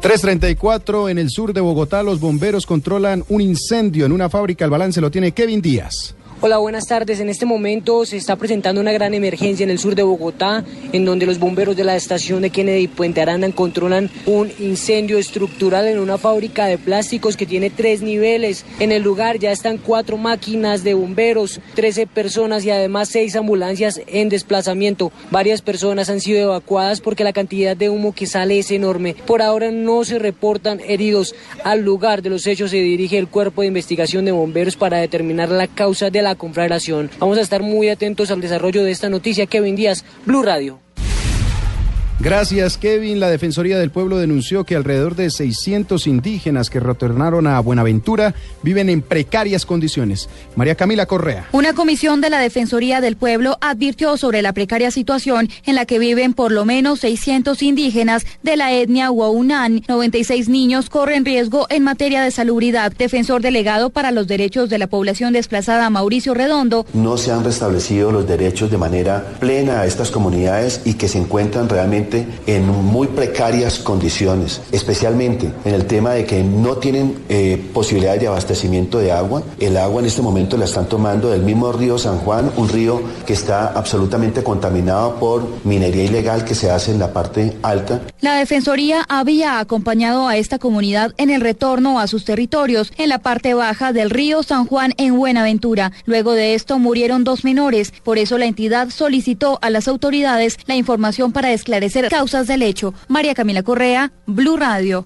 334 en el sur de Bogotá, los bomberos controlan un incendio en una fábrica. El balance lo tiene Kevin Díaz. Hola, buenas tardes. En este momento se está presentando una gran emergencia en el sur de Bogotá, en donde los bomberos de la estación de Kennedy y Puente Aranda controlan un incendio estructural en una fábrica de plásticos que tiene tres niveles. En el lugar ya están cuatro máquinas de bomberos, 13 personas y además seis ambulancias en desplazamiento. Varias personas han sido evacuadas porque la cantidad de humo que sale es enorme. Por ahora no se reportan heridos. Al lugar de los hechos se dirige el cuerpo de investigación de bomberos para determinar la causa de la confederación. Vamos a estar muy atentos al desarrollo de esta noticia. Kevin Díaz, Blue Radio. Gracias, Kevin. La Defensoría del Pueblo denunció que alrededor de 600 indígenas que retornaron a Buenaventura viven en precarias condiciones. María Camila Correa. Una comisión de la Defensoría del Pueblo advirtió sobre la precaria situación en la que viven por lo menos 600 indígenas de la etnia Huaunan. 96 niños corren riesgo en materia de salubridad. Defensor delegado para los derechos de la población desplazada, Mauricio Redondo. No se han restablecido los derechos de manera plena a estas comunidades y que se encuentran realmente en muy precarias condiciones, especialmente en el tema de que no tienen eh, posibilidades de abastecimiento de agua. El agua en este momento la están tomando del mismo río San Juan, un río que está absolutamente contaminado por minería ilegal que se hace en la parte alta. La Defensoría había acompañado a esta comunidad en el retorno a sus territorios en la parte baja del río San Juan en Buenaventura. Luego de esto murieron dos menores. Por eso la entidad solicitó a las autoridades la información para esclarecer causas del hecho. María Camila Correa, Blue Radio.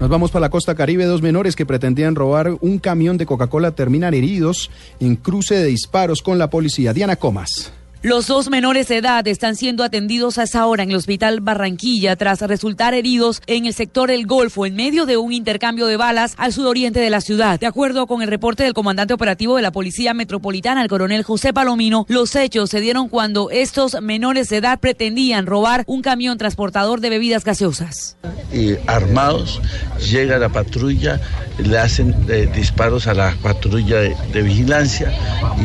Nos vamos para la costa caribe. Dos menores que pretendían robar un camión de Coca-Cola terminan heridos en cruce de disparos con la policía. Diana Comas. Los dos menores de edad están siendo atendidos a esa hora en el Hospital Barranquilla tras resultar heridos en el sector El Golfo en medio de un intercambio de balas al sudoriente de la ciudad. De acuerdo con el reporte del comandante operativo de la Policía Metropolitana, el coronel José Palomino, los hechos se dieron cuando estos menores de edad pretendían robar un camión transportador de bebidas gaseosas. Y armados, llega la patrulla, le hacen eh, disparos a la patrulla de vigilancia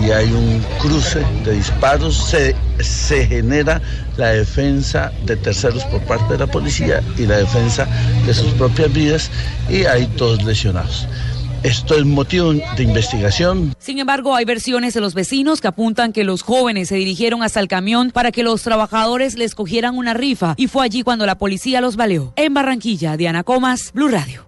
y hay un cruce de disparos se, genera la defensa de terceros por parte de la policía y la defensa de sus propias vidas y hay todos lesionados. Esto es motivo de investigación. Sin embargo, hay versiones de los vecinos que apuntan que los jóvenes se dirigieron hasta el camión para que los trabajadores les cogieran una rifa y fue allí cuando la policía los baleó. En Barranquilla, Diana Comas, Blue Radio.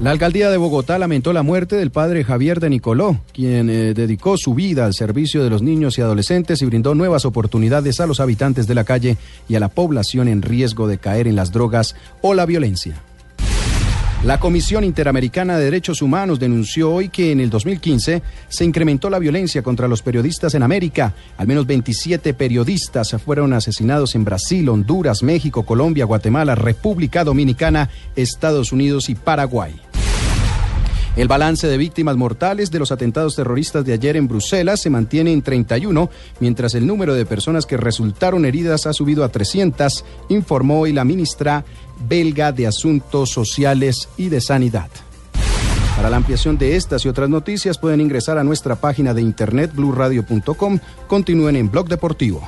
La alcaldía de Bogotá lamentó la muerte del padre Javier de Nicoló, quien eh, dedicó su vida al servicio de los niños y adolescentes y brindó nuevas oportunidades a los habitantes de la calle y a la población en riesgo de caer en las drogas o la violencia. La Comisión Interamericana de Derechos Humanos denunció hoy que en el 2015 se incrementó la violencia contra los periodistas en América. Al menos 27 periodistas fueron asesinados en Brasil, Honduras, México, Colombia, Guatemala, República Dominicana, Estados Unidos y Paraguay. El balance de víctimas mortales de los atentados terroristas de ayer en Bruselas se mantiene en 31, mientras el número de personas que resultaron heridas ha subido a 300, informó hoy la ministra belga de Asuntos Sociales y de Sanidad. Para la ampliación de estas y otras noticias pueden ingresar a nuestra página de internet blurradio.com. Continúen en Blog Deportivo.